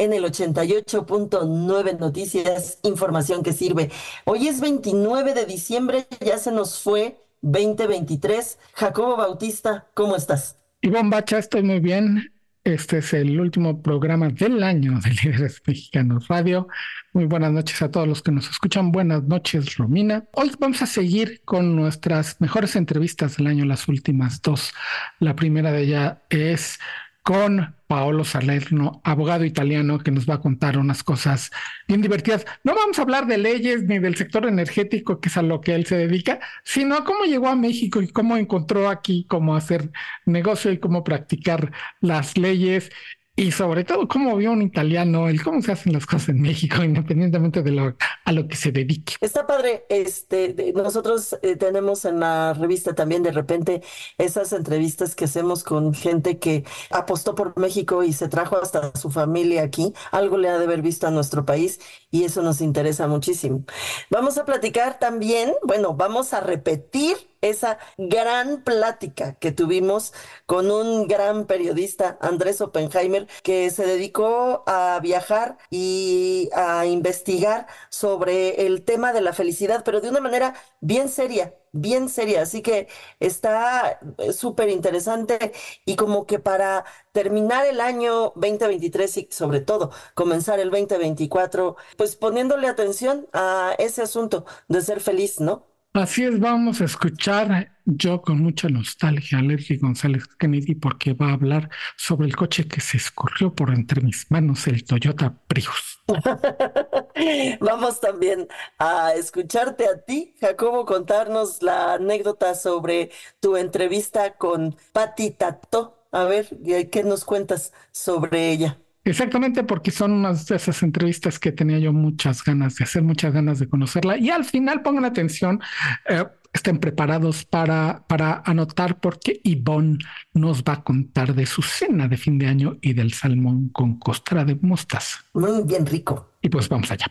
en el 88.9 Noticias, información que sirve. Hoy es 29 de diciembre, ya se nos fue 2023. Jacobo Bautista, ¿cómo estás? Ivonne Bacha, estoy muy bien. Este es el último programa del año de Líderes Mexicanos Radio. Muy buenas noches a todos los que nos escuchan. Buenas noches, Romina. Hoy vamos a seguir con nuestras mejores entrevistas del año, las últimas dos. La primera de ellas es con Paolo Salerno, abogado italiano, que nos va a contar unas cosas bien divertidas. No vamos a hablar de leyes ni del sector energético, que es a lo que él se dedica, sino cómo llegó a México y cómo encontró aquí cómo hacer negocio y cómo practicar las leyes y sobre todo cómo vio un italiano el cómo se hacen las cosas en México, independientemente de lo a lo que se dedique. Está padre, este, nosotros eh, tenemos en la revista también de repente esas entrevistas que hacemos con gente que apostó por México y se trajo hasta su familia aquí, algo le ha de haber visto a nuestro país y eso nos interesa muchísimo. Vamos a platicar también, bueno, vamos a repetir esa gran plática que tuvimos con un gran periodista, Andrés Oppenheimer, que se dedicó a viajar y a investigar sobre el tema de la felicidad, pero de una manera bien seria, bien seria. Así que está eh, súper interesante y como que para terminar el año 2023 y sobre todo comenzar el 2024, pues poniéndole atención a ese asunto de ser feliz, ¿no? Así es, vamos a escuchar yo con mucha nostalgia a Leslie González Kennedy porque va a hablar sobre el coche que se escurrió por entre mis manos, el Toyota Prius. Vamos también a escucharte a ti, Jacobo, contarnos la anécdota sobre tu entrevista con Patti Tato. A ver, ¿qué nos cuentas sobre ella? Exactamente, porque son unas de esas entrevistas que tenía yo muchas ganas de hacer, muchas ganas de conocerla. Y al final pongan atención, eh, estén preparados para, para anotar porque Yvonne nos va a contar de su cena de fin de año y del salmón con costra de mostaza. Muy bien rico. Y pues vamos allá.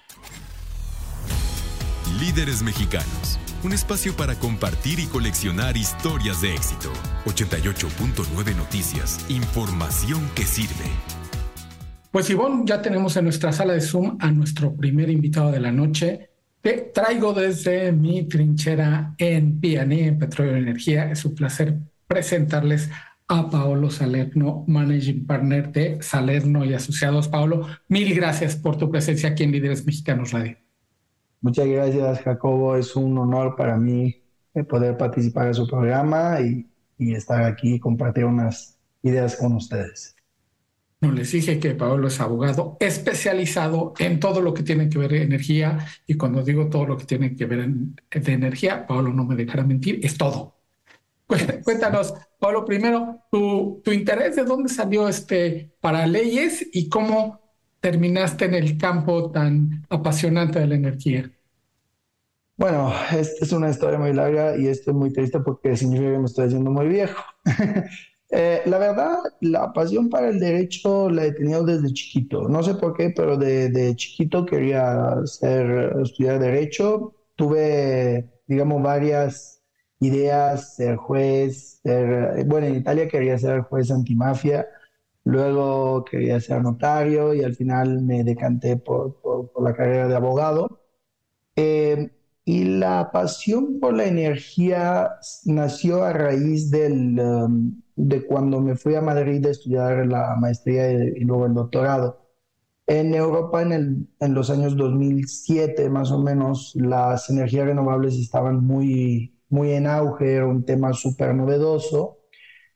Líderes mexicanos. Un espacio para compartir y coleccionar historias de éxito. 88.9 Noticias. Información que sirve. Pues Ivonne, ya tenemos en nuestra sala de Zoom a nuestro primer invitado de la noche. Te traigo desde mi trinchera en PNE, en Petróleo y Energía. Es un placer presentarles a Paolo Salerno, Managing Partner de Salerno y Asociados. Paolo, mil gracias por tu presencia aquí en Líderes Mexicanos Radio. Muchas gracias, Jacobo. Es un honor para mí eh, poder participar en su programa y, y estar aquí y compartir unas ideas con ustedes. No les dije que Pablo es abogado especializado en todo lo que tiene que ver energía y cuando digo todo lo que tiene que ver de energía, Pablo no me dejará mentir, es todo. Cuéntanos, Pablo, primero, tu, tu interés, ¿de dónde salió este para leyes y cómo terminaste en el campo tan apasionante de la energía? Bueno, esta es una historia muy larga y estoy muy triste porque significa que me estoy haciendo muy viejo. Eh, la verdad, la pasión para el derecho la he tenido desde chiquito. No sé por qué, pero de, chiquito quería ser, estudiar derecho. Tuve, digamos, varias ideas, ser juez, ser, bueno, en Italia quería ser juez antimafia, luego quería ser notario y al final me decanté por, por, la carrera de abogado. Eh, y la pasión por la energía nació a raíz del, um, de cuando me fui a Madrid a estudiar la maestría y, luego el doctorado. En Europa, en, el, en, los años 2007 más o menos, las energías renovables estaban muy, muy en auge, era un tema súper novedoso.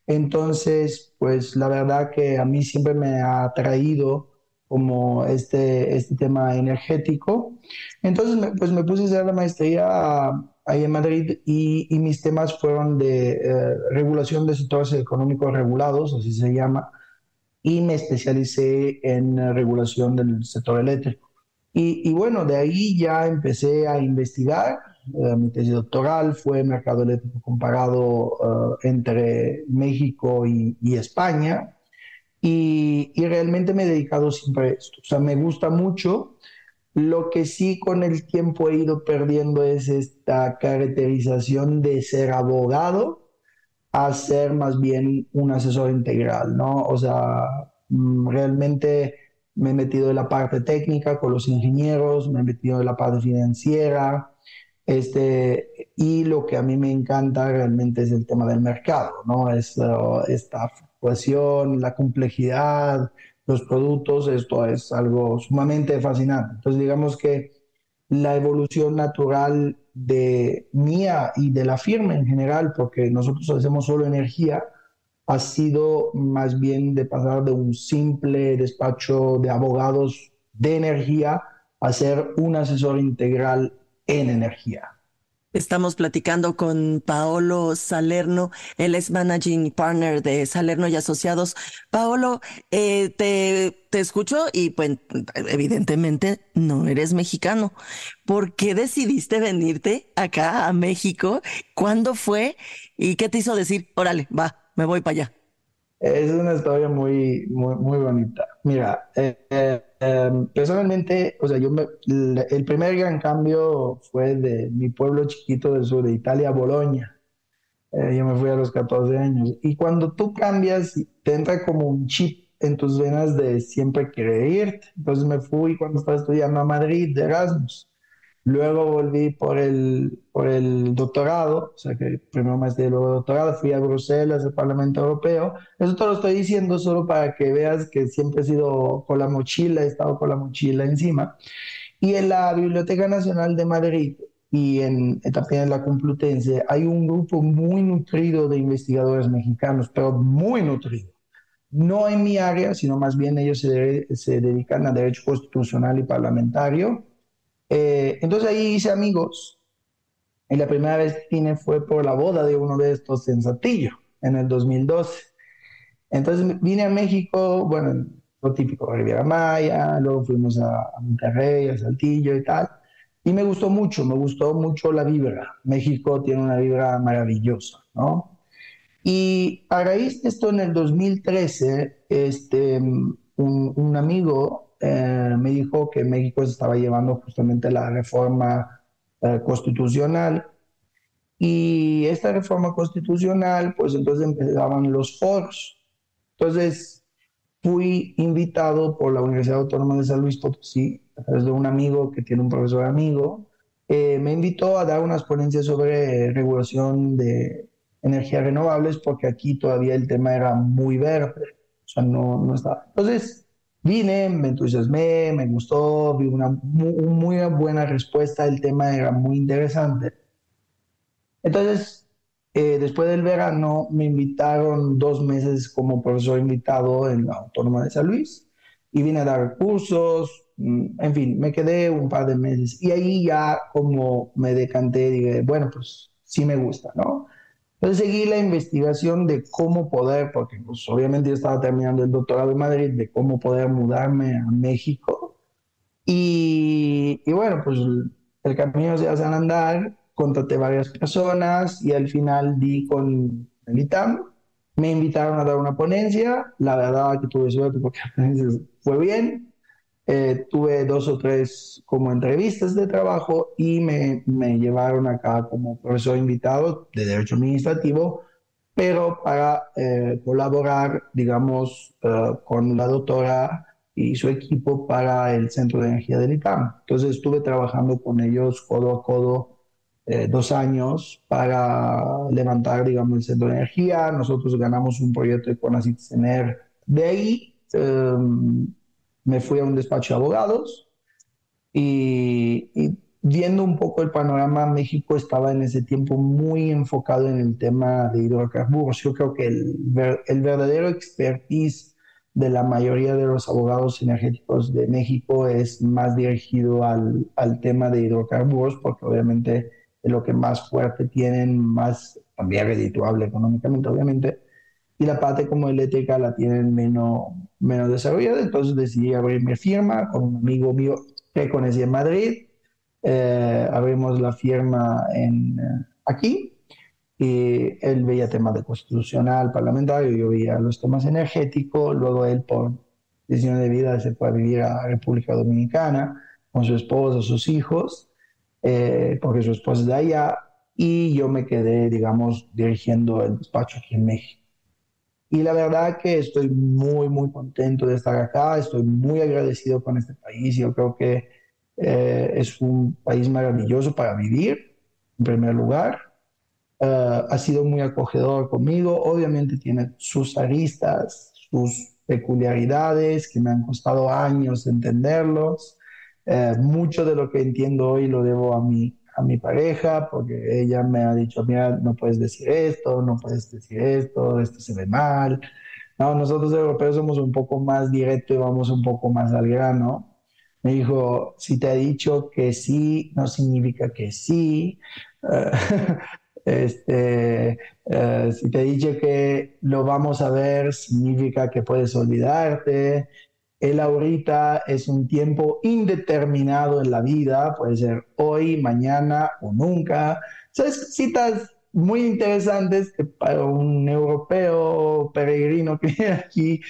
Entonces, pues la verdad que a mí siempre me ha atraído como este, este tema energético. Entonces, pues me puse a hacer la maestría ahí en Madrid y, y mis temas fueron de eh, regulación de sectores económicos regulados, así se llama, y me especialicé en regulación del sector eléctrico. Y, y bueno, de ahí ya empecé a investigar. Eh, mi tesis doctoral fue mercado eléctrico comparado eh, entre México y, y España. Y, y, realmente me he dedicado siempre a esto. O sea, me gusta mucho. Lo que sí con el tiempo he ido perdiendo es esta caracterización de ser abogado a ser más bien un asesor integral, ¿no? O sea, mm, realmente me he metido en la parte técnica con los ingenieros, me he metido en la parte financiera, este, y lo que a mí me encanta realmente es el tema del mercado, ¿no? Es, uh, esta fluctuación, la complejidad, los productos, esto es algo sumamente fascinante. Entonces, digamos que la evolución natural de mía y de la firma en general, porque nosotros hacemos solo energía, ha sido más bien de pasar de un simple despacho de abogados de energía a ser un asesor integral en energía. Estamos platicando con Paolo Salerno, él es Managing Partner de Salerno y Asociados. Paolo, eh, te, te escucho y pues evidentemente no eres mexicano. ¿Por qué decidiste venirte acá a México? ¿Cuándo fue? ¿Y qué te hizo decir, órale, va, me voy para allá? Es una historia muy, muy, muy bonita. Mira, eh, eh, em, personalmente, o sea, yo me, el primer gran cambio fue de mi pueblo chiquito del sur de Italia, Bolonia. Eh, yo me fui a los 14 años. Y cuando tú cambias, te entra como un chip en tus venas de siempre querer irte. Entonces me fui cuando estaba estudiando a Madrid de Erasmus. Luego volví por el, por el doctorado, o sea que primero maestría y luego doctorado, fui a Bruselas, al Parlamento Europeo. Eso te lo estoy diciendo solo para que veas que siempre he sido con la mochila, he estado con la mochila encima. Y en la Biblioteca Nacional de Madrid y en, también en la Complutense hay un grupo muy nutrido de investigadores mexicanos, pero muy nutrido. No en mi área, sino más bien ellos se, se dedican a derecho constitucional y parlamentario eh, entonces ahí hice amigos. Y la primera vez que vine fue por la boda de uno de estos en Saltillo, en el 2012. Entonces vine a México, bueno, lo típico, Riviera Maya, luego fuimos a, Monterrey, a Saltillo y tal. Y me gustó mucho, me gustó mucho la vibra. México tiene una vibra maravillosa, ¿no? Y a raíz de esto, en el 2013, este, un amigo eh, me dijo que México estaba llevando justamente la reforma eh, constitucional y esta reforma constitucional, pues entonces empezaban los foros. Entonces fui invitado por la Universidad Autónoma de San Luis Potosí, a través de un amigo que tiene un profesor amigo, eh, me invitó a dar unas ponencias sobre regulación de energías renovables porque aquí todavía el tema era muy verde, o sea, no, no estaba. Entonces, Vine, me entusiasmé, me gustó, vi una muy, buena respuesta, el tema era muy interesante. Entonces, eh, después del verano me invitaron dos meses como profesor invitado en la Autónoma de San Luis y vine a dar cursos, mm, en fin, me quedé un par de meses y ahí ya como me decanté, dije, bueno, pues sí me gusta, ¿no? Entonces seguí la investigación de cómo poder, porque pues, obviamente yo estaba terminando el doctorado en Madrid, de cómo poder mudarme a México. Y, y bueno, pues el camino se hace andar, contraté varias personas y al final di con el ITAM. Me invitaron a dar una ponencia, la verdad que tuve suerte porque fue bien, eh, tuve dos o tres como entrevistas de trabajo y me, me, llevaron acá como profesor invitado de Derecho Administrativo, pero para eh, colaborar, digamos, uh, con la doctora y su equipo para el Centro de Energía del ITAM. Entonces estuve trabajando con ellos codo a codo eh, dos años para levantar, digamos, el Centro de Energía. Nosotros ganamos un proyecto de CONACYT De ahí... Um, me fui a un despacho de abogados y, viendo un poco el panorama, México estaba en ese tiempo muy enfocado en el tema de hidrocarburos. Yo creo que el, verdadero expertise de la mayoría de los abogados energéticos de México es más dirigido al, al tema de hidrocarburos, porque obviamente es lo que más fuerte tienen, más también redituable económicamente, obviamente, y la parte como eléctrica la tienen menos menos desarrollada, entonces decidí abrir mi firma con un amigo mío que conocí en Madrid. Eh, abrimos la firma en, eh, aquí y él veía temas de constitucional, parlamentario, yo veía los temas energéticos, luego él por decisión de vida se fue a vivir a República Dominicana con su esposa, sus hijos, eh, porque su esposa es de allá, y yo me quedé, digamos, dirigiendo el despacho aquí en México. Y la verdad que estoy muy, muy contento de estar acá, estoy muy agradecido con este país, yo creo que eh, es un país maravilloso para vivir, en primer lugar. Eh, ha sido muy acogedor conmigo, obviamente tiene sus aristas, sus peculiaridades que me han costado años entenderlos. Eh, mucho de lo que entiendo hoy lo debo a mi, a mi pareja, porque ella me ha dicho, mira, no puedes decir esto, no puedes decir esto, esto se ve mal. No, nosotros europeos somos un poco más directos y vamos un poco más al grano. Me dijo, si te ha dicho que sí, no significa que sí. este, eh, si te he dicho que lo vamos a ver, significa que puedes olvidarte. El ahorita es un tiempo indeterminado en la vida, puede ser hoy, mañana o nunca. Son citas muy interesantes que para un europeo peregrino que viene aquí,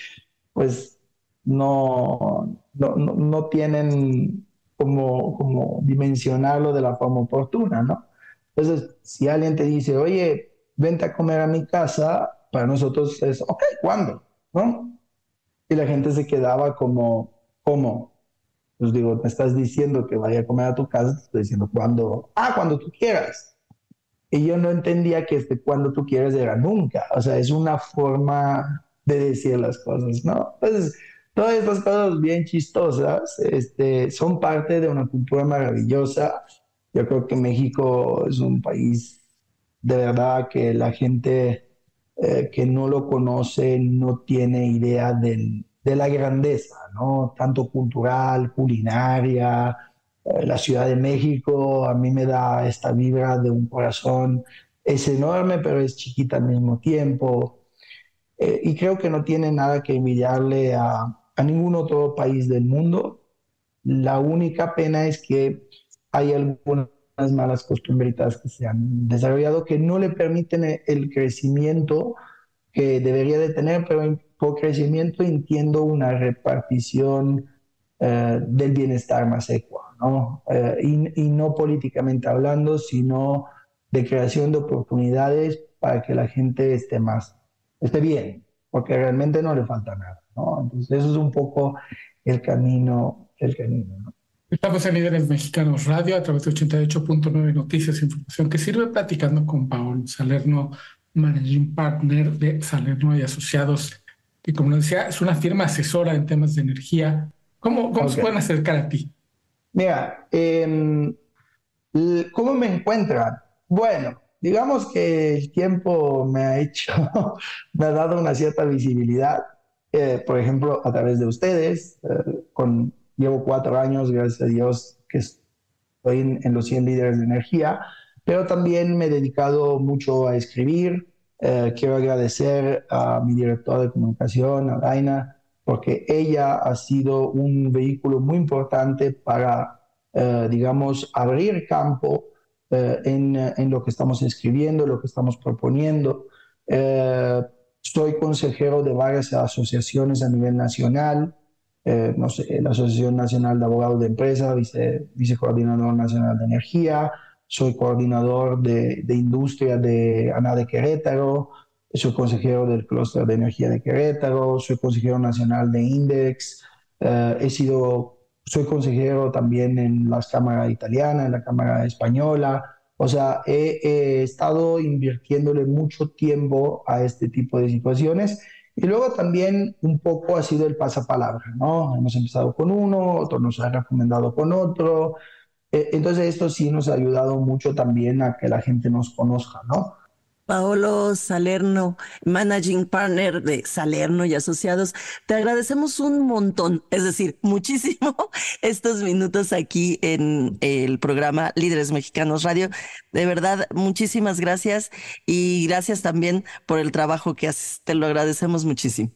pues no, no, no, tienen como, como dimensionarlo de la forma oportuna, ¿no? Entonces, si alguien te dice, oye, vente a comer a mi casa, para nosotros es, ok, ¿cuándo? ¿No? Y la gente se quedaba como, ¿cómo? Pues digo, me estás diciendo que vaya a comer a tu casa, te estoy diciendo, ¿cuándo? Ah, cuando tú quieras. Y yo no entendía que este cuando tú quieras era nunca. O sea, es una forma de decir las cosas, ¿no? Entonces, todas estas cosas bien chistosas este, son parte de una cultura maravillosa yo creo que México es un país de verdad que la gente eh, que no lo conoce no tiene idea de la grandeza, ¿no? Tanto cultural, culinaria. Eh, la Ciudad de México a mí me da esta vibra de un corazón. Es enorme, pero es chiquita al mismo tiempo. Eh, y creo que no tiene nada que envidiarle a, a ningún otro país del mundo. La única pena es que hay algunas malas costumbritas que se han desarrollado que no le permiten el crecimiento que debería de tener, pero por crecimiento entiendo una repartición eh, del bienestar más ecua, ¿no? Eh, y, y, no políticamente hablando, sino de creación de oportunidades para que la gente esté más, esté bien, porque realmente no le falta nada, ¿no? Entonces eso es un poco el camino, el camino, ¿no? Estamos en Líderes Mexicanos Radio a través de 88.9 Noticias e Información que sirve platicando con Paolo Salerno, Managing Partner de Salerno y Asociados, que como decía, es una firma asesora en temas de energía. ¿Cómo, cómo se pueden acercar a ti? Mira, em, ¿cómo me encuentran? Bueno, digamos que el tiempo me ha hecho, me ha dado una cierta visibilidad, eh, por ejemplo, a través de ustedes, eh, con Llevo cuatro años, gracias a Dios, que estoy en, los 100 líderes de energía, pero también me he dedicado mucho a escribir. Eh, quiero agradecer a mi director de comunicación, a Daina, porque ella ha sido un vehículo muy importante para, eh, digamos, abrir campo eh, en, en, lo que estamos escribiendo, lo que estamos proponiendo. soy consejero de varias asociaciones a nivel nacional. Eh, no sé, la Asociación Nacional de Abogados de Empresas, vice, vicecoordinador nacional de energía, soy coordinador de, de industria de ANA de Querétaro, soy consejero del clúster de energía de Querétaro, soy consejero nacional de Index, eh, he sido, soy consejero también en la Cámara Italiana, en la Cámara Española, o sea, he, he estado invirtiéndole mucho tiempo a este tipo de situaciones y luego también un poco ha sido el pasapalabra, ¿no? Hemos empezado con uno, otro nos ha recomendado con otro. E, entonces esto sí nos ha ayudado mucho también a que la gente nos conozca, ¿no? Paolo Salerno, Managing Partner de Salerno y Asociados, te agradecemos un montón, es decir, muchísimo estos minutos aquí en el programa Líderes Mexicanos Radio. De verdad, muchísimas gracias y gracias también por el trabajo que haces. Te lo agradecemos muchísimo.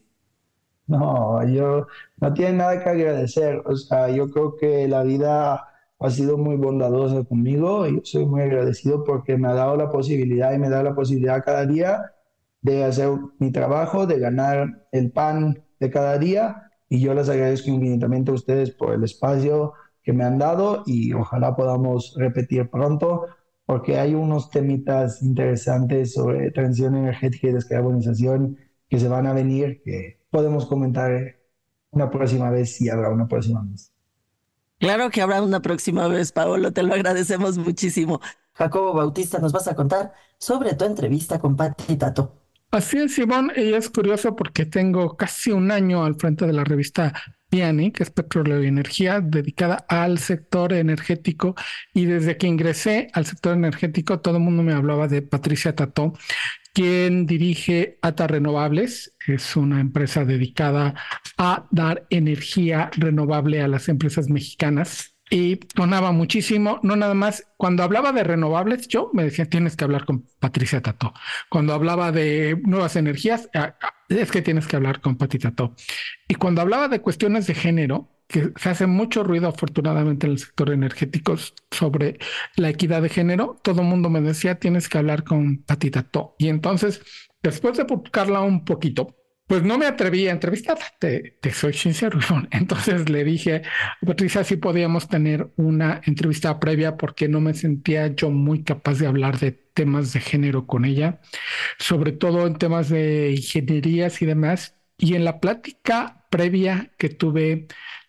No, yo no tiene nada que agradecer. O sea, yo creo que la vida ha sido muy bondadosa conmigo y yo soy muy agradecido porque me ha dado la posibilidad y me da la posibilidad cada día de hacer mi trabajo, de ganar el pan de cada día y yo les agradezco infinitamente a ustedes por el espacio que me han dado y ojalá podamos repetir pronto porque hay unos temitas interesantes sobre transición energética y descarbonización que se van a venir que podemos comentar una próxima vez si habrá una próxima vez. Claro que habrá una próxima vez, Paolo, te lo agradecemos muchísimo. Jacobo Bautista, nos vas a contar sobre tu entrevista con Patti Tato. Así es, Ivonne, y es curioso porque tengo casi un año al frente de la revista Piani, que es Petróleo y Energía, dedicada al sector energético. Y desde que ingresé al sector energético, todo el mundo me hablaba de Patricia Tato, quien dirige ATA Renovables. Es una empresa dedicada a dar energía renovable a las empresas mexicanas. Y sonaba muchísimo, no nada más, cuando hablaba de renovables, yo me decía, tienes que hablar con Patricia Tato. Cuando hablaba de nuevas energías, ah, ah, es que tienes que hablar con Pati Tato. Y cuando hablaba de cuestiones de género, que se hace mucho ruido afortunadamente en el sector energético sobre la equidad de género, todo el mundo me decía, tienes que hablar con Tato. Y entonces, después de buscarla un poquito, pues no me atreví a entrevistarla, te, soy sincero. Entonces le dije Patricia si podíamos tener una entrevista previa porque no me sentía yo muy capaz de hablar de temas de género con ella, sobre todo en temas de ingenierías y demás. Y en la plática previa que tuve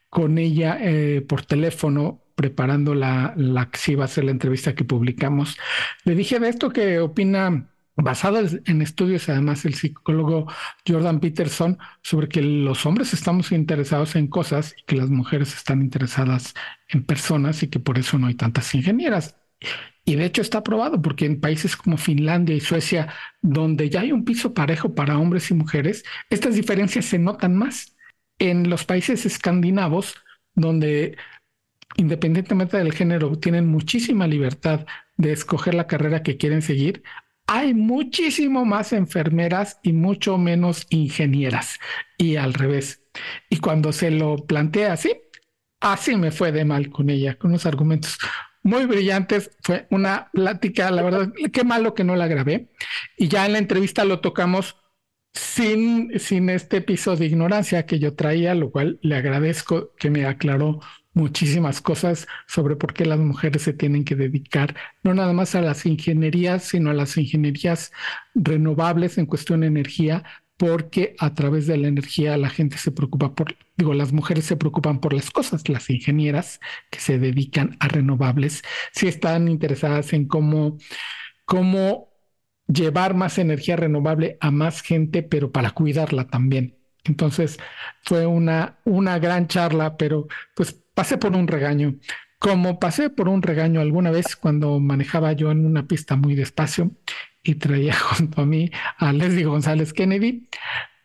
con ella eh, por teléfono, preparando la, la que iba a ser la entrevista que publicamos, le dije de esto que opina basado en estudios, además, el psicólogo Jordan Peterson, sobre que los hombres estamos interesados en cosas y que las mujeres están interesadas en personas y que por eso no hay tantas ingenieras. Y de hecho está probado porque en países como Finlandia y Suecia, donde ya hay un piso parejo para hombres y mujeres, estas diferencias se notan más. En los países escandinavos, donde independientemente del género tienen muchísima libertad de escoger la carrera que quieren seguir, hay muchísimo más enfermeras y mucho menos ingenieras y al revés. Y cuando se lo plantea así, así me fue de mal con ella, con unos argumentos muy brillantes. Fue una plática, la verdad, qué malo que no la grabé. Y ya en la entrevista lo tocamos sin, sin este piso de ignorancia que yo traía, lo cual le agradezco que me aclaró muchísimas cosas sobre por qué las mujeres se tienen que dedicar no nada más a las ingenierías, sino a las ingenierías renovables en cuestión de energía, porque a través de la energía la gente se preocupa por, digo, las mujeres se preocupan por las cosas, las ingenieras que se dedican a renovables, si están interesadas en cómo, cómo llevar más energía renovable a más gente, pero para cuidarla también. Entonces fue una, una gran charla, pero pues pasé por un regaño. Como pasé por un regaño alguna vez cuando manejaba yo en una pista muy despacio y traía junto a mí a Leslie González Kennedy,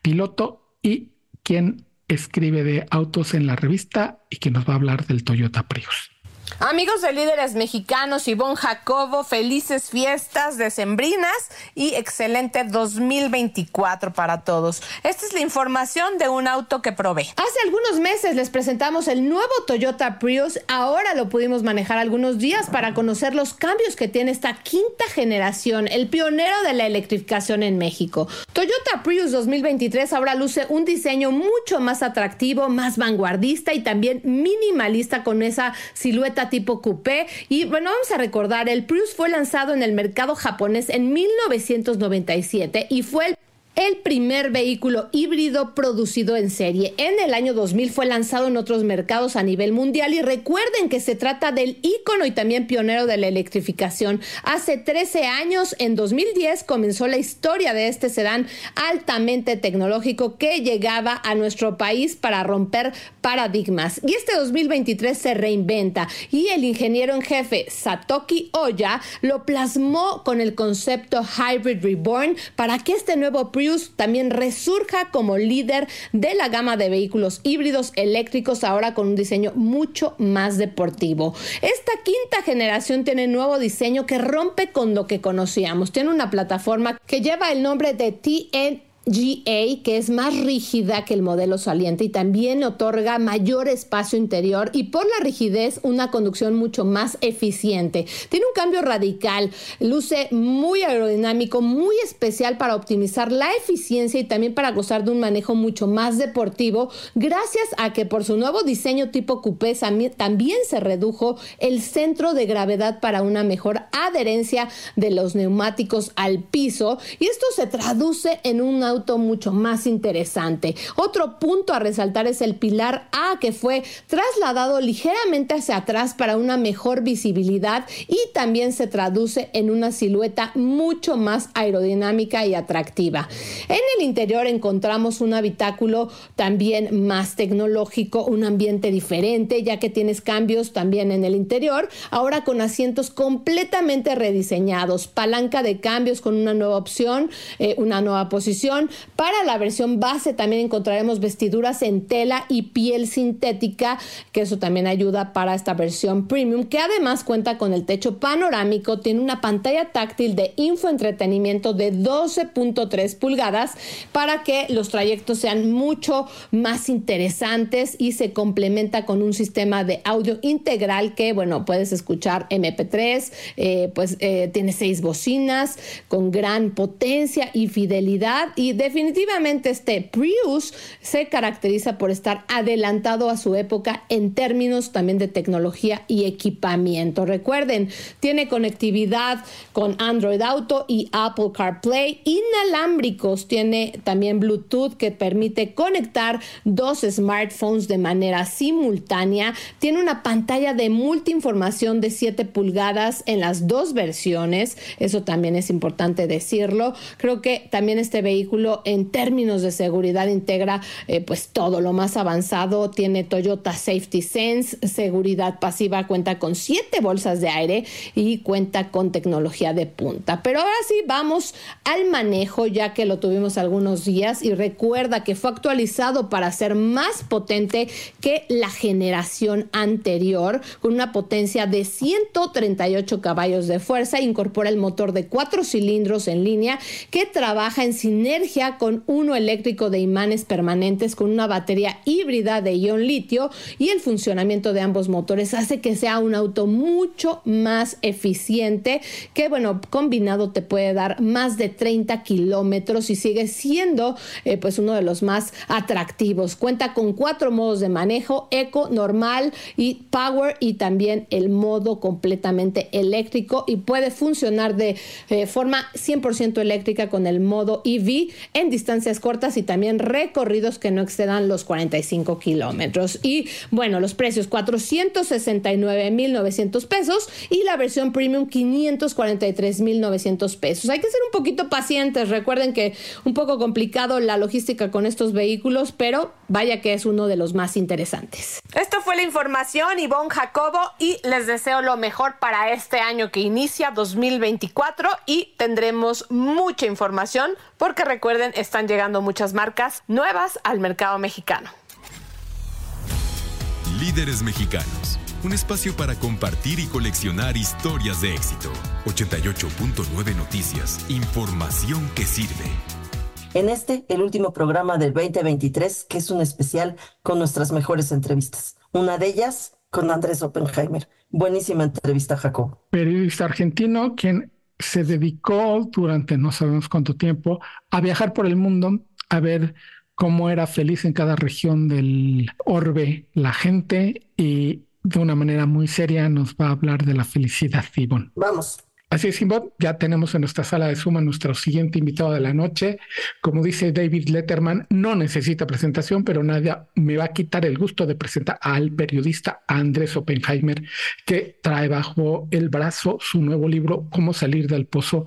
piloto y quien escribe de autos en la revista y que nos va a hablar del Toyota Prius. Amigos de líderes mexicanos, Ivonne Jacobo, felices fiestas decembrinas y excelente 2024 para todos. Esta es la información de un auto que probé. Hace algunos meses les presentamos el nuevo Toyota Prius. Ahora lo pudimos manejar algunos días para conocer los cambios que tiene esta quinta generación, el pionero de la electrificación en México. Toyota Prius 2023 ahora luce un diseño mucho más atractivo, más vanguardista y también minimalista con esa silueta tipo coupé. Y bueno, vamos a recordar, el Prius fue lanzado en el mercado japonés en 1997 y fue el el primer vehículo híbrido producido en serie. En el año 2000 fue lanzado en otros mercados a nivel mundial y recuerden que se trata del ícono y también pionero de la electrificación. Hace 13 años, en 2010, comenzó la historia de este sedán altamente tecnológico que llegaba a nuestro país para romper paradigmas. Y este 2023 se reinventa y el ingeniero en jefe Satoki Oya lo plasmó con el concepto Hybrid Reborn para que este nuevo también resurja como líder de la gama de vehículos híbridos eléctricos ahora con un diseño mucho más deportivo. Esta quinta generación tiene nuevo diseño que rompe con lo que conocíamos. Tiene una plataforma que lleva el nombre de TN GA, que es más rígida que el modelo saliente y también otorga mayor espacio interior y por la rigidez una conducción mucho más eficiente. Tiene un cambio radical, luce muy aerodinámico, muy especial para optimizar la eficiencia y también para gozar de un manejo mucho más deportivo, gracias a que por su nuevo diseño tipo coupé también se redujo el centro de gravedad para una mejor adherencia de los neumáticos al piso y esto se traduce en un auto mucho más interesante. Otro punto a resaltar es el pilar A que fue trasladado ligeramente hacia atrás para una mejor visibilidad y también se traduce en una silueta mucho más aerodinámica y atractiva. En el interior encontramos un habitáculo también más tecnológico, un ambiente diferente ya que tienes cambios también en el interior, ahora con asientos completamente rediseñados, palanca de cambios con una nueva opción, eh, una nueva posición. Para la versión base también encontraremos vestiduras en tela y piel sintética, que eso también ayuda para esta versión premium, que además cuenta con el techo panorámico, tiene una pantalla táctil de infoentretenimiento de 12.3 pulgadas para que los trayectos sean mucho más interesantes y se complementa con un sistema de audio integral que, bueno, puedes escuchar MP3, eh, pues eh, tiene seis bocinas con gran potencia y fidelidad y definitivamente este Prius se caracteriza por estar adelantado a su época en términos también de tecnología y equipamiento. Recuerden, tiene conectividad con Android Auto y Apple CarPlay inalámbricos, tiene también Bluetooth que permite conectar dos smartphones de manera simultánea, tiene una pantalla de multiinformación de 7 pulgadas en las dos versiones, eso también es importante decirlo. Creo que también este vehículo en términos de seguridad integra eh, pues todo lo más avanzado, tiene Toyota Safety Sense, seguridad pasiva, cuenta con siete bolsas de aire y cuenta con tecnología de punta. Pero ahora sí vamos al manejo ya que lo tuvimos algunos días. Y recuerda que fue actualizado para ser más potente que la generación anterior con una potencia de 138 caballos de fuerza, incorpora el motor de cuatro cilindros en línea que trabaja en sinergia con uno eléctrico de imanes permanentes con una batería híbrida de ion litio y el funcionamiento de ambos motores hace que sea un auto mucho más eficiente que bueno combinado te puede dar más de 30 kilómetros y sigue siendo eh, pues uno de los más atractivos. Cuenta con cuatro modos de manejo eco normal y power y también el modo completamente eléctrico y puede funcionar de eh, forma 100% eléctrica con el modo EV en distancias cortas y también recorridos que no excedan los 45 kilómetros. Y bueno, los precios 469.900 pesos y la versión premium 543.900 pesos. Hay que ser un poquito pacientes. Recuerden que un poco complicado la logística con estos vehículos, pero vaya que es uno de los más interesantes. Esto fue la información, Ivonne Jacobo, y les deseo lo mejor para este año que inicia 2024 y tendremos mucha información porque recuerden, están llegando muchas marcas nuevas al mercado mexicano. Líderes mexicanos, un espacio para compartir y coleccionar historias de éxito. 88.9 Noticias, información que sirve. En este, el último programa del 2023, que es un especial con nuestras mejores entrevistas. Una de ellas con Andrés Oppenheimer. Buenísima entrevista, Jacob. Periodista argentino, quien se dedicó durante no sabemos cuánto tiempo a viajar por el mundo, a ver cómo era feliz en cada región del orbe la gente y de una manera muy seria nos va a hablar de la felicidad, Ivonne. Vamos. Así es, Simón, ya tenemos en nuestra sala de suma nuestro siguiente invitado de la noche. Como dice David Letterman, no necesita presentación, pero nadie me va a quitar el gusto de presentar al periodista Andrés Oppenheimer, que trae bajo el brazo su nuevo libro, Cómo salir del pozo.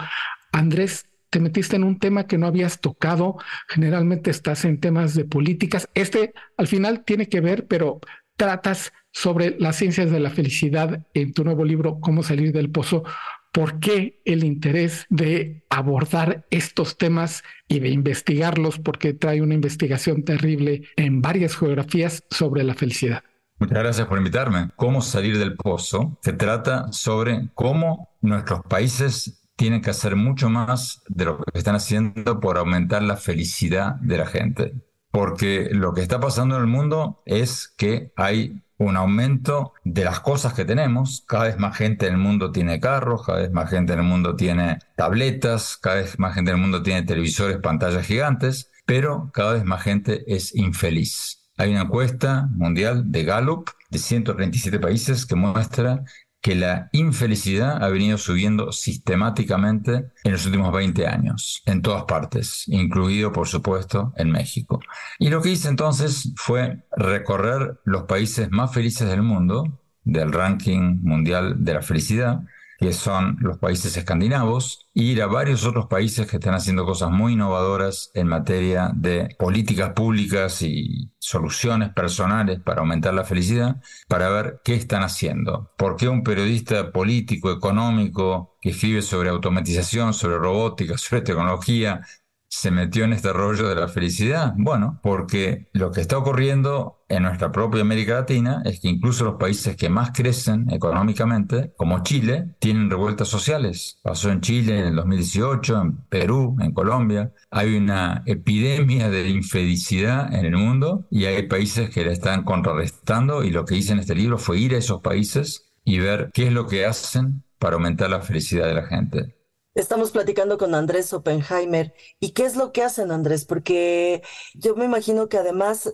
Andrés, te metiste en un tema que no habías tocado. Generalmente estás en temas de políticas. Este al final tiene que ver, pero tratas sobre las ciencias de la felicidad en tu nuevo libro, Cómo salir del pozo. ¿Por qué el interés de abordar estos temas y de investigarlos? Porque trae una investigación terrible en varias geografías sobre la felicidad. Muchas gracias por invitarme. ¿Cómo salir del pozo? Se trata sobre cómo nuestros países tienen que hacer mucho más de lo que están haciendo por aumentar la felicidad de la gente. Porque lo que está pasando en el mundo es que hay un aumento de las cosas que tenemos. Cada vez más gente en el mundo tiene carros, cada vez más gente en el mundo tiene tabletas, cada vez más gente en el mundo tiene televisores, pantallas gigantes, pero cada vez más gente es infeliz. Hay una encuesta mundial de Gallup de 137 países que muestra que la infelicidad ha venido subiendo sistemáticamente en los últimos 20 años, en todas partes, incluido por supuesto en México. Y lo que hice entonces fue recorrer los países más felices del mundo, del ranking mundial de la felicidad, que son los países escandinavos, e ir a varios otros países que están haciendo cosas muy innovadoras en materia de políticas públicas y soluciones personales para aumentar la felicidad, para ver qué están haciendo. ¿Por qué un periodista político, económico, que escribe sobre automatización, sobre robótica, sobre tecnología, se metió en este rollo de la felicidad? Bueno, porque lo que está ocurriendo en nuestra propia América Latina es que incluso los países que más crecen económicamente, como Chile, tienen revueltas sociales. Pasó en Chile en el 2018, en Perú, en Colombia. Hay una epidemia de infelicidad en el mundo y hay países que la están contrarrestando y lo que hice en este libro fue ir a esos países y ver qué es lo que hacen para aumentar la felicidad de la gente. Estamos platicando con Andrés Oppenheimer. ¿Y qué es lo que hacen, Andrés? Porque yo me imagino que además,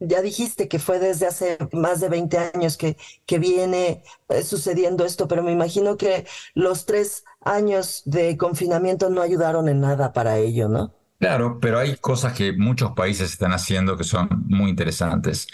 ya dijiste que fue desde hace más de 20 años que, que viene eh, sucediendo esto, pero me imagino que los tres años de confinamiento no ayudaron en nada para ello, ¿no? Claro, pero hay cosas que muchos países están haciendo que son muy interesantes.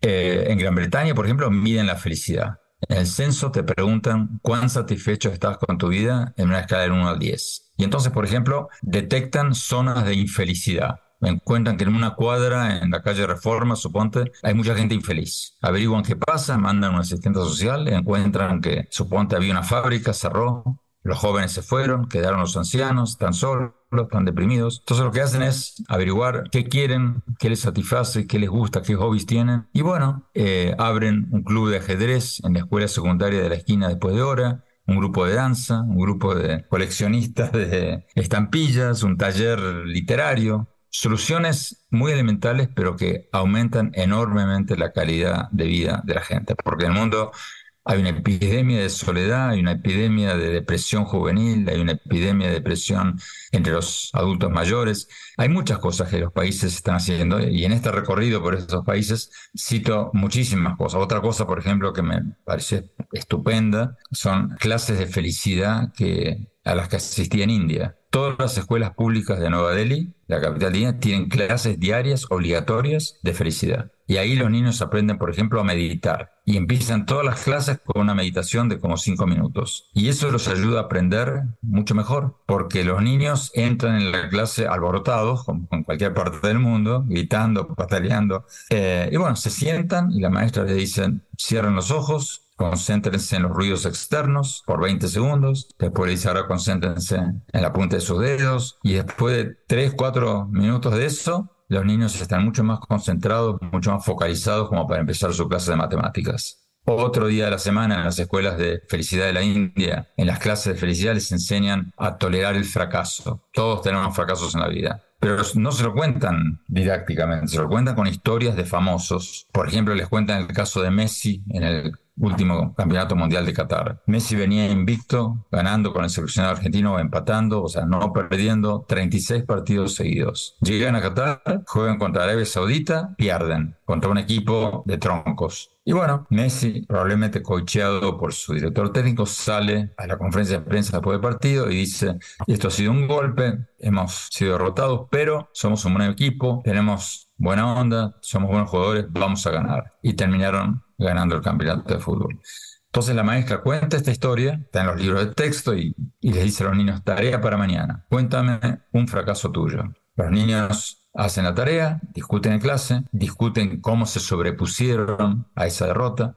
Eh, en Gran Bretaña, por ejemplo, miden la felicidad. En el censo te preguntan cuán satisfecho estás con tu vida en una escala del 1 al 10. Y entonces, por ejemplo, detectan zonas de infelicidad. Encuentran que en una cuadra en la calle Reforma, suponte, hay mucha gente infeliz. Averiguan qué pasa, mandan un asistente social, encuentran que, suponte, había una fábrica, cerró, los jóvenes se fueron, quedaron los ancianos, están solos, están deprimidos. Entonces lo que hacen es averiguar qué quieren, qué les satisface, qué les gusta, qué hobbies tienen. Y bueno, eh, abren un club de ajedrez en la escuela secundaria de la esquina después de hora, un grupo de danza, un grupo de coleccionistas de estampillas, un taller literario. Soluciones muy elementales, pero que aumentan enormemente la calidad de vida de la gente. Porque el mundo hay una epidemia de soledad, hay una epidemia de depresión juvenil, hay una epidemia de depresión entre los adultos mayores. Hay muchas cosas que los países están haciendo y en este recorrido por esos países cito muchísimas cosas. Otra cosa, por ejemplo, que me parece estupenda son clases de felicidad que, a las que asistí en India. Todas las escuelas públicas de Nueva Delhi, la capital India, tienen clases diarias obligatorias de felicidad. Y ahí los niños aprenden, por ejemplo, a meditar. Y empiezan todas las clases con una meditación de como cinco minutos. Y eso los ayuda a aprender mucho mejor, porque los niños entran en la clase alborotados, como en cualquier parte del mundo, gritando, pataleando. Eh, y bueno, se sientan y la maestra les dice, cierren los ojos, concéntrense en los ruidos externos por 20 segundos, después dice ahora concéntrense en la punta de sus dedos y después de 3, 4 minutos de eso, los niños están mucho más concentrados, mucho más focalizados como para empezar su clase de matemáticas. Otro día de la semana en las escuelas de felicidad de la India, en las clases de felicidad les enseñan a tolerar el fracaso. Todos tenemos fracasos en la vida pero no se lo cuentan didácticamente, se lo cuentan con historias de famosos. Por ejemplo, les cuentan el caso de Messi en el último campeonato mundial de Qatar. Messi venía invicto, ganando con el seleccionado argentino, empatando, o sea, no perdiendo 36 partidos seguidos. Llegan a Qatar, juegan contra Arabia Saudita, pierden contra un equipo de troncos. Y bueno, Messi, probablemente cocheado por su director técnico, sale a la conferencia de prensa después del partido y dice, esto ha sido un golpe, hemos sido derrotados, pero somos un buen equipo, tenemos buena onda, somos buenos jugadores, vamos a ganar. Y terminaron ganando el campeonato de fútbol. Entonces la maestra cuenta esta historia, está en los libros de texto y, y les dice a los niños, tarea para mañana, cuéntame un fracaso tuyo. Los niños hacen la tarea, discuten en clase, discuten cómo se sobrepusieron a esa derrota.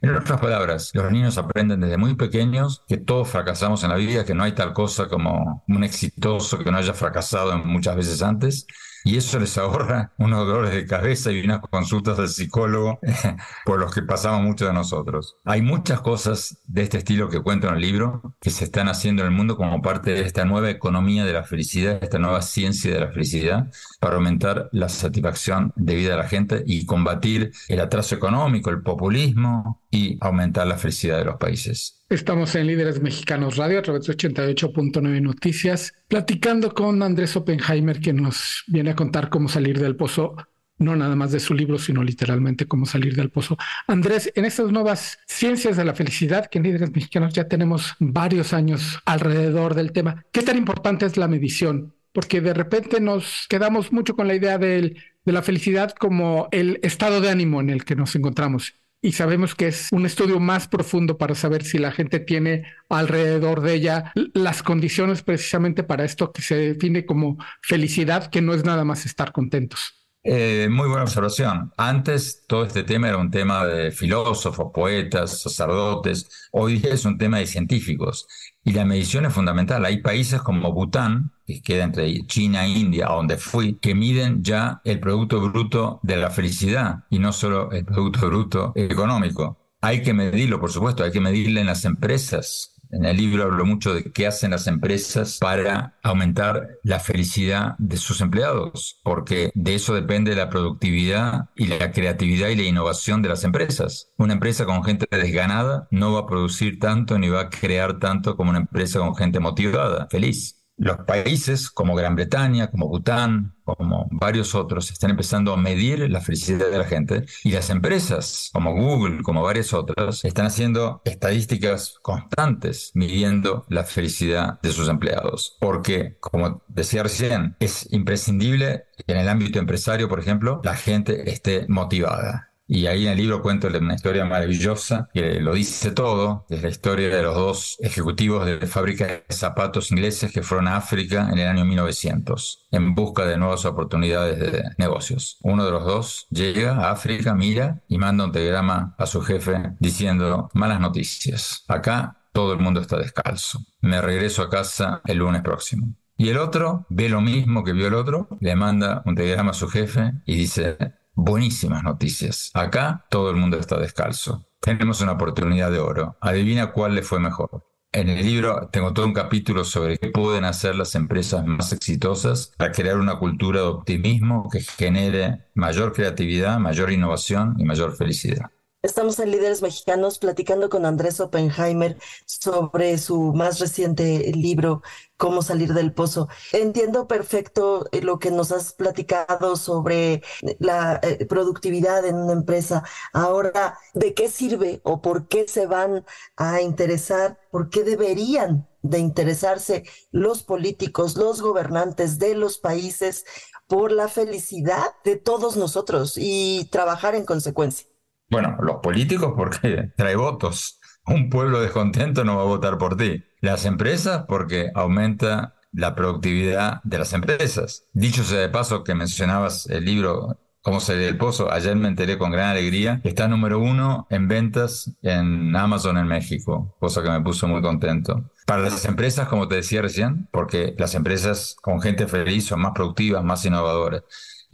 En otras palabras, los niños aprenden desde muy pequeños que todos fracasamos en la vida, que no hay tal cosa como un exitoso que no haya fracasado muchas veces antes y eso les ahorra unos dolores de cabeza y unas consultas al psicólogo por los que pasamos muchos de nosotros. Hay muchas cosas de este estilo que cuento en el libro que se están haciendo en el mundo como parte de esta nueva economía de la felicidad, esta nueva ciencia de la felicidad, para aumentar la satisfacción de vida de la gente y combatir el atraso económico, el populismo y aumentar la felicidad de los países. Estamos en Líderes Mexicanos Radio a través de 88.9 Noticias, platicando con Andrés Oppenheimer, que nos viene a contar cómo salir del pozo, no nada más de su libro, sino literalmente cómo salir del pozo. Andrés, en estas nuevas ciencias de la felicidad, que en Líderes Mexicanos ya tenemos varios años alrededor del tema, ¿qué tan importante es la medición? Porque de repente nos quedamos mucho con la idea de la felicidad como el estado de ánimo en el que nos encontramos y sabemos que es un estudio más profundo para saber si la gente tiene alrededor de ella las condiciones precisamente para esto que se define como felicidad, que no es nada más estar contentos. Eh, muy buena observación. Antes todo este tema era un tema de filósofos, poetas, sacerdotes. Hoy es un tema de científicos. Y la medición es fundamental. Hay países como Bután, que queda entre China e India, a donde fui, que miden ya el Producto Bruto de la felicidad y no solo el Producto Bruto económico. Hay que medirlo, por supuesto, hay que medirlo en las empresas, en el libro hablo mucho de qué hacen las empresas para aumentar la felicidad de sus empleados, porque de eso depende la productividad y la creatividad y la innovación de las empresas. Una empresa con gente desganada no va a producir tanto ni va a crear tanto como una empresa con gente motivada, feliz. Los países como Gran Bretaña, como Bután, como varios otros, están empezando a medir la felicidad de la gente y las empresas como Google, como varias otras, están haciendo estadísticas constantes midiendo la felicidad de sus empleados. Porque, como decía recién, es imprescindible que en el ámbito empresario, por ejemplo, la gente esté motivada. Y ahí en el libro cuento una historia maravillosa que lo dice todo, es la historia de los dos ejecutivos de fábrica de zapatos ingleses que fueron a África en el año 1900 en busca de nuevas oportunidades de negocios. Uno de los dos llega a África, mira y manda un telegrama a su jefe diciendo malas noticias. Acá todo el mundo está descalzo. Me regreso a casa el lunes próximo. Y el otro ve lo mismo que vio el otro, le manda un telegrama a su jefe y dice, buenísimas noticias. Acá todo el mundo está descalzo. Tenemos una oportunidad de oro. Adivina cuál le fue mejor. En el libro tengo todo un capítulo sobre qué pueden hacer las empresas más exitosas para crear una cultura de optimismo que genere mayor creatividad, mayor innovación y mayor felicidad. Estamos en Líderes Mexicanos platicando con Andrés Oppenheimer sobre su más reciente libro, Cómo salir del pozo. Entiendo perfecto eh, lo que nos has platicado sobre la eh, productividad en una empresa. Ahora, ¿de qué sirve o por qué se van a interesar? ¿Por qué deberían de interesarse los políticos, los gobernantes de los países por la felicidad de todos nosotros y trabajar en consecuencia? Bueno, los políticos porque trae votos. Un pueblo descontento no va a votar por ti. Las empresas porque aumenta la productividad de las empresas. Dicho sea de paso que mencionabas el libro Cómo salir del pozo, ayer me enteré con gran alegría está número uno en ventas en Amazon en México, cosa que me puso muy contento. Para las empresas, como te decía recién, porque las empresas con gente feliz son más productivas, más innovadoras.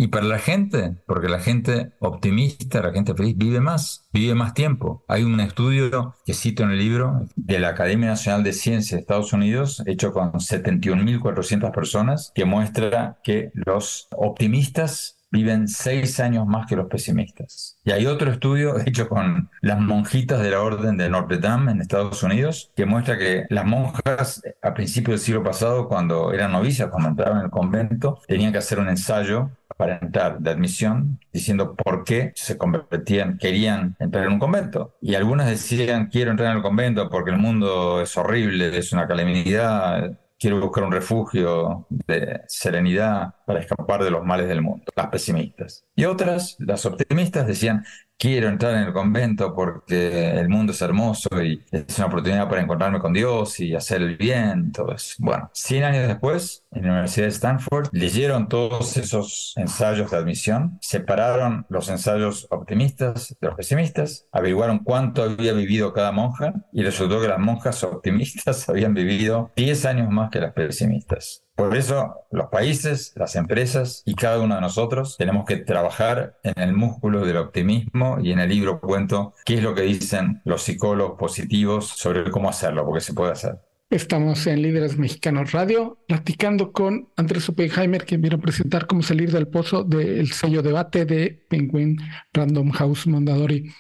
Y para la gente, porque la gente optimista, la gente feliz, vive más, vive más tiempo. Hay un estudio que cito en el libro de la Academia Nacional de Ciencias de Estados Unidos, hecho con 71.400 personas, que muestra que los optimistas viven seis años más que los pesimistas. Y hay otro estudio hecho con las monjitas de la Orden de Notre Dame en Estados Unidos que muestra que las monjas a principios del siglo pasado, cuando eran novicias, cuando entraban en el convento, tenían que hacer un ensayo para entrar de admisión diciendo por qué se convertían, querían entrar en un convento. Y algunas decían, quiero entrar en el convento porque el mundo es horrible, es una calamidad, quiero buscar un refugio de serenidad para escapar de los males del mundo, las pesimistas. Y otras, las optimistas, decían, quiero entrar en el convento porque el mundo es hermoso y es una oportunidad para encontrarme con Dios y hacer el bien, todo eso. Bueno, 100 años después, en la Universidad de Stanford, leyeron todos esos ensayos de admisión, separaron los ensayos optimistas de los pesimistas, averiguaron cuánto había vivido cada monja y resultó que las monjas optimistas habían vivido 10 años más que las pesimistas. Por eso los países, las empresas y cada uno de nosotros tenemos que trabajar en el músculo del optimismo y en el libro cuento qué es lo que dicen los psicólogos positivos sobre cómo hacerlo, porque se puede hacer. Estamos en Líderes Mexicanos Radio, platicando con Andrés Oppenheimer, que viene a presentar cómo salir del pozo del sello debate de Penguin Random House Mondadori.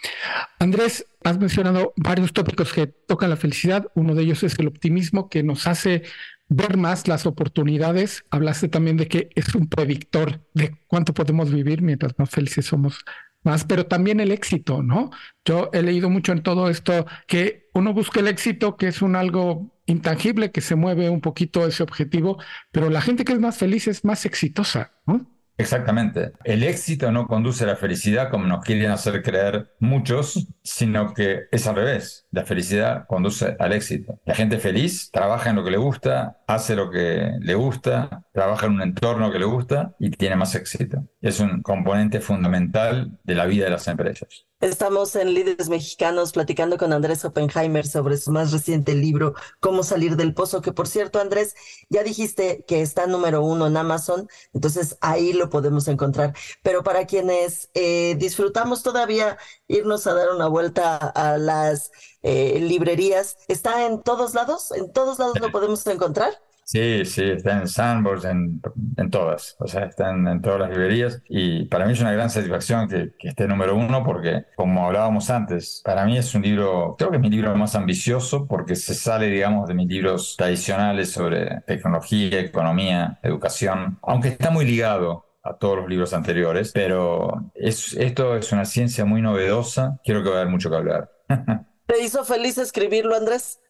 Andrés, has mencionado varios tópicos que tocan la felicidad. Uno de ellos es el optimismo, que nos hace ver más las oportunidades. Hablaste también de que es un predictor de cuánto podemos vivir mientras más felices somos más, pero también el éxito, ¿no? Yo he leído mucho en todo esto que uno busca el éxito, que es un algo intangible, que se mueve un poquito ese objetivo, pero la gente que es más feliz es más exitosa, ¿no? Exactamente. El éxito no conduce a la felicidad como nos quieren hacer creer muchos, sino que es al revés. La felicidad conduce al éxito. La gente feliz trabaja en lo que le gusta, hace lo que le gusta, trabaja en un entorno que le gusta y tiene más éxito. Es un componente fundamental de la vida de las empresas. Estamos en Líderes Mexicanos platicando con Andrés Oppenheimer sobre su más reciente libro, Cómo salir del pozo, que por cierto, Andrés, ya dijiste que está número uno en Amazon, entonces ahí lo podemos encontrar. Pero para quienes eh, disfrutamos todavía irnos a dar una vuelta a las eh, librerías, ¿está en todos lados? ¿En todos lados lo podemos encontrar? Sí, sí, está en Sandbox, en, en todas, o sea, está en, todas las librerías y para mí es una gran satisfacción que, que, esté número uno porque, como hablábamos antes, para mí es un libro, creo que es mi libro más ambicioso porque se sale, digamos, de mis libros tradicionales sobre tecnología, economía, educación, aunque está muy ligado a todos los libros anteriores, pero es, esto es una ciencia muy novedosa, quiero que va a haber mucho que hablar. ¿Te hizo feliz escribirlo, Andrés?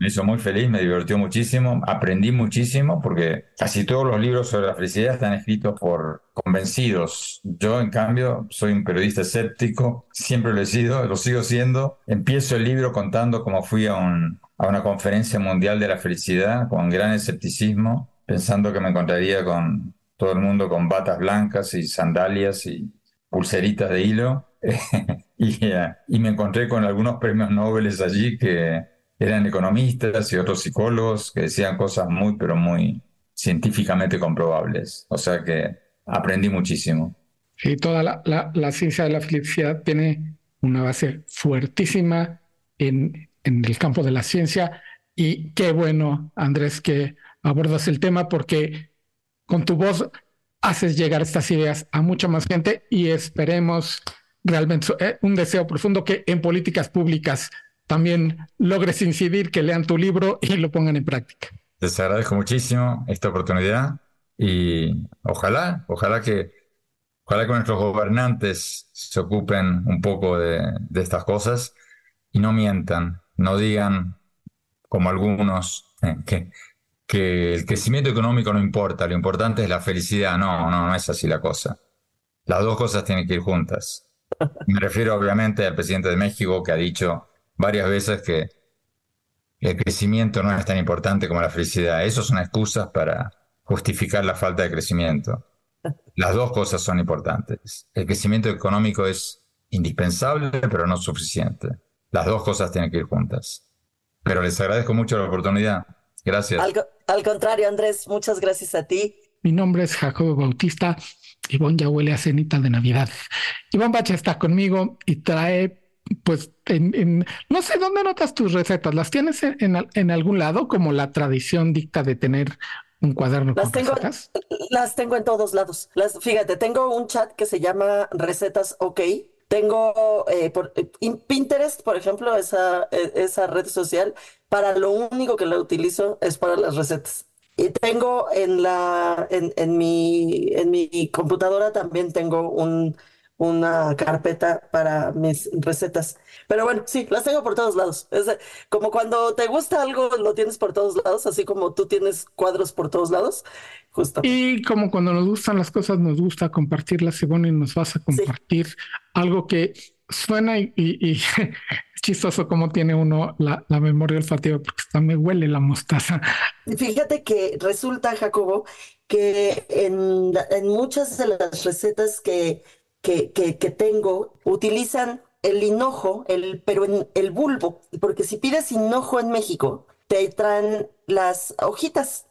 Me hizo muy feliz, me divirtió muchísimo, aprendí muchísimo porque casi todos los libros sobre la felicidad están escritos por convencidos. Yo, en cambio, soy un periodista escéptico, siempre lo he sido, lo sigo siendo. Empiezo el libro contando cómo fui a, un, a una conferencia mundial de la felicidad con gran escepticismo, pensando que me encontraría con todo el mundo con batas blancas y sandalias y pulseritas de hilo. Eh, y, me encontré con algunos premios Nobel allí que eran economistas y otros psicólogos que decían cosas muy, pero muy científicamente comprobables. O sea que aprendí muchísimo. Sí, toda la, la, ciencia de la felicidad tiene una base fuertísima en, en el campo de la ciencia y qué bueno, Andrés, que abordas el tema porque con tu voz haces llegar estas ideas a mucha más gente y esperemos realmente eh, un deseo profundo que en políticas públicas también logres incidir, que lean tu libro y lo pongan en práctica. Les agradezco muchísimo esta oportunidad y ojalá, ojalá que, ojalá que nuestros gobernantes se ocupen un poco de, estas cosas y no mientan, no digan como algunos eh, que, que el crecimiento económico no importa, lo importante es la felicidad. No, no, no es así la cosa. Las dos cosas tienen que ir juntas. Me refiero obviamente al presidente de México que ha dicho varias veces que el crecimiento no es tan importante como la felicidad. Eso son excusas para justificar la falta de crecimiento. Las dos cosas son importantes. El crecimiento económico es indispensable, pero no suficiente. Las dos cosas tienen que ir juntas. Pero les agradezco mucho la oportunidad. Gracias. Al, contrario, Andrés, muchas gracias a ti. Mi nombre es Jacobo Bautista Ivonne ya huele a cenita de Navidad. Ivonne Bacha está conmigo y trae, pues, en, no sé dónde notas tus recetas. ¿Las tienes en, algún lado como la tradición dicta de tener un cuaderno las con tengo, recetas? Las tengo en todos lados. Las, fíjate, tengo un chat que se llama Recetas OK. Tengo eh, por, eh, Pinterest, por ejemplo, esa, e, esa red social, para lo único que la utilizo es para las recetas. Y tengo en la, en, en mi, en mi computadora también tengo un, una carpeta para mis recetas. Pero bueno, sí, las tengo por todos lados. Es como cuando te gusta algo, lo tienes por todos lados, así como tú tienes cuadros por todos lados. Justo. Y como cuando nos gustan las cosas, nos gusta compartirlas, y bueno, y nos vas a compartir algo que suena y, y, chistoso cómo tiene uno la, memoria olfativa, porque hasta me huele la mostaza. Fíjate que resulta, Jacobo, que en, muchas de las recetas que, que, que, tengo utilizan el hinojo, el, pero en el bulbo, porque si pides hinojo en México, te traen las hojitas,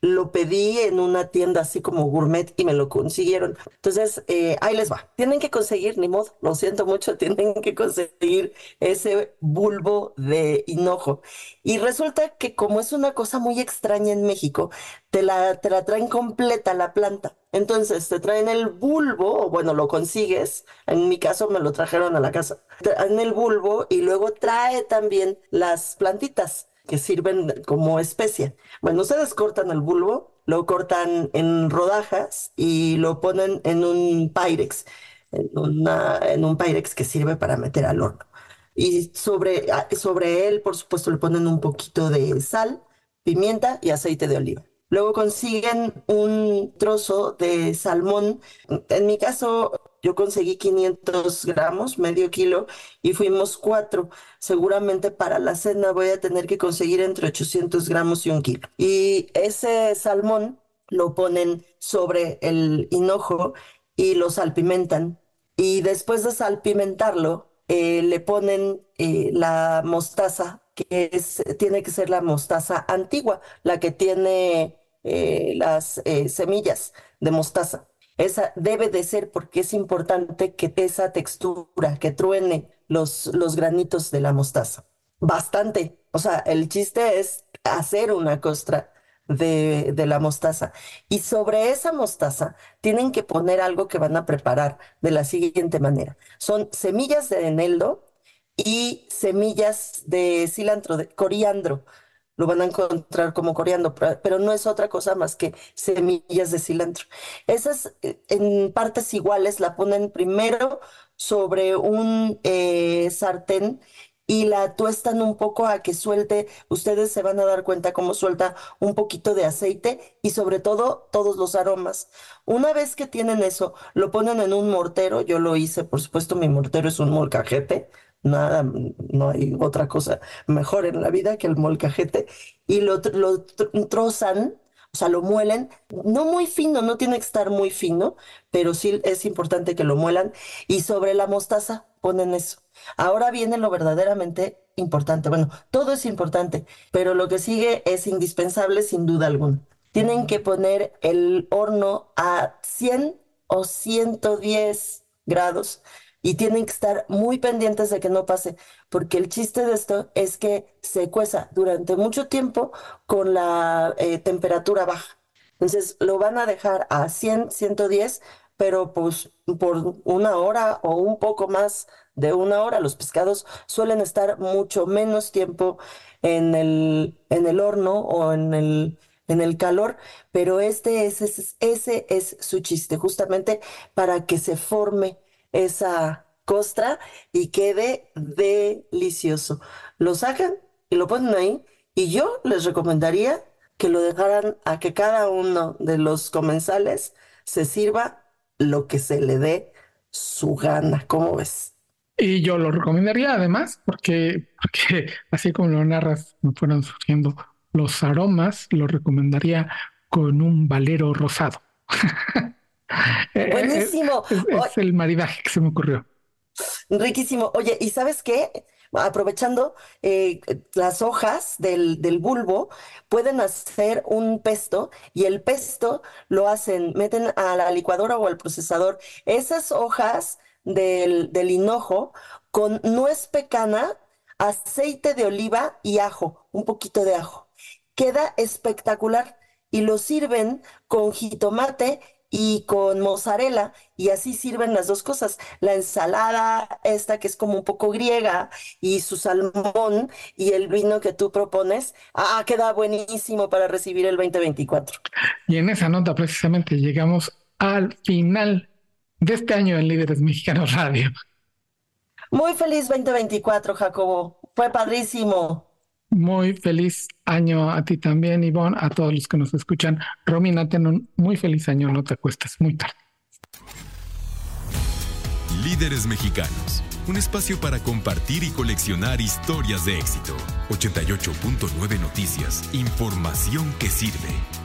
lo pedí en una tienda así como gourmet y me lo consiguieron. Entonces, eh, ahí les va. Tienen que conseguir, ni modo, lo siento mucho, tienen que conseguir ese bulbo de hinojo. Y resulta que como es una cosa muy extraña en México, te la, te la traen completa la planta. Entonces, te traen el bulbo, o bueno, lo consigues. En mi caso, me lo trajeron a la casa. Traen el bulbo y luego trae también las plantitas que sirven como especia. Bueno, ustedes cortan el bulbo, lo cortan en rodajas y lo ponen en un Pyrex, en, en un Pyrex que sirve para meter al horno. Y sobre, sobre él, por supuesto, le ponen un poquito de sal, pimienta y aceite de oliva. Luego consiguen un trozo de salmón. En mi caso, yo conseguí 500 gramos, medio kilo, y fuimos cuatro. Seguramente para la cena voy a tener que conseguir entre 800 gramos y un kilo. Y ese salmón lo ponen sobre el hinojo y lo salpimentan. Y después de salpimentarlo, eh, le ponen eh, la mostaza, que es, tiene que ser la mostaza antigua, la que tiene eh, las semillas de mostaza. Esa debe de ser porque es importante que esa textura, que truene los, los granitos de la mostaza. Bastante. O sea, el chiste es hacer una costra de, de, la mostaza. Y sobre esa mostaza tienen que poner algo que van a preparar de la siguiente manera. Son semillas de eneldo y semillas de cilantro, de coriandro lo van a encontrar como coreando, pero no es otra cosa más que semillas de cilantro. Esas eh, en partes iguales la ponen primero sobre un eh, sartén y la tuestan un poco a que suelte, ustedes se van a dar cuenta cómo suelta un poquito de aceite y sobre todo todos los aromas. Una vez que tienen eso, lo ponen en un mortero, yo lo hice, por supuesto mi mortero es un molcajete, nada, no hay otra cosa mejor en la vida que el molcajete, y lo, lo trozan, o sea, lo muelen, no muy fino, no tiene que estar muy fino, pero sí es importante que lo muelan, y sobre la mostaza ponen eso. Ahora viene lo verdaderamente importante. Bueno, todo es importante, pero lo que sigue es indispensable sin duda alguna. Tienen que poner el horno a 100 o 110 grados y tienen que estar muy pendientes de que no pase, porque el chiste de esto es que se cueza durante mucho tiempo con la eh, temperatura baja. Entonces lo van a dejar a 100, 110, pero pues por una hora o un poco más de una hora. Los pescados suelen estar mucho menos tiempo en el, en el horno o en el, en el calor, pero este es, ese es su chiste, justamente para que se forme esa costra y quede delicioso. Lo sacan y lo ponen ahí y yo les recomendaría que lo dejaran a que cada uno de los comensales se sirva lo que se le dé su gana. ¿Cómo ves? Y yo lo recomendaría además porque, así como lo narras, me fueron surgiendo los aromas, lo recomendaría con un valero rosado. Buenísimo. Es, el maridaje que se me ocurrió. Riquísimo. Oye, ¿y sabes qué? Aprovechando eh, las hojas del, del, bulbo, pueden hacer un pesto y el pesto lo hacen, meten a la licuadora o al procesador esas hojas del, del hinojo con nuez pecana, aceite de oliva y ajo, un poquito de ajo. Queda espectacular y lo sirven con jitomate y con mozzarella y así sirven las dos cosas. La ensalada esta que es como un poco griega y su salmón y el vino que tú propones, ah, queda buenísimo para recibir el 2024. Y en esa nota precisamente llegamos al final de este año en Líderes Mexicanos Radio. Muy feliz 2024, Jacobo. Fue padrísimo. Muy feliz año a ti también, Ivonne, a todos los que nos escuchan. Romina, ten un muy feliz año, no te acuestes muy tarde. Líderes Mexicanos, un espacio para compartir y coleccionar historias de éxito. 88.9 Noticias, información que sirve.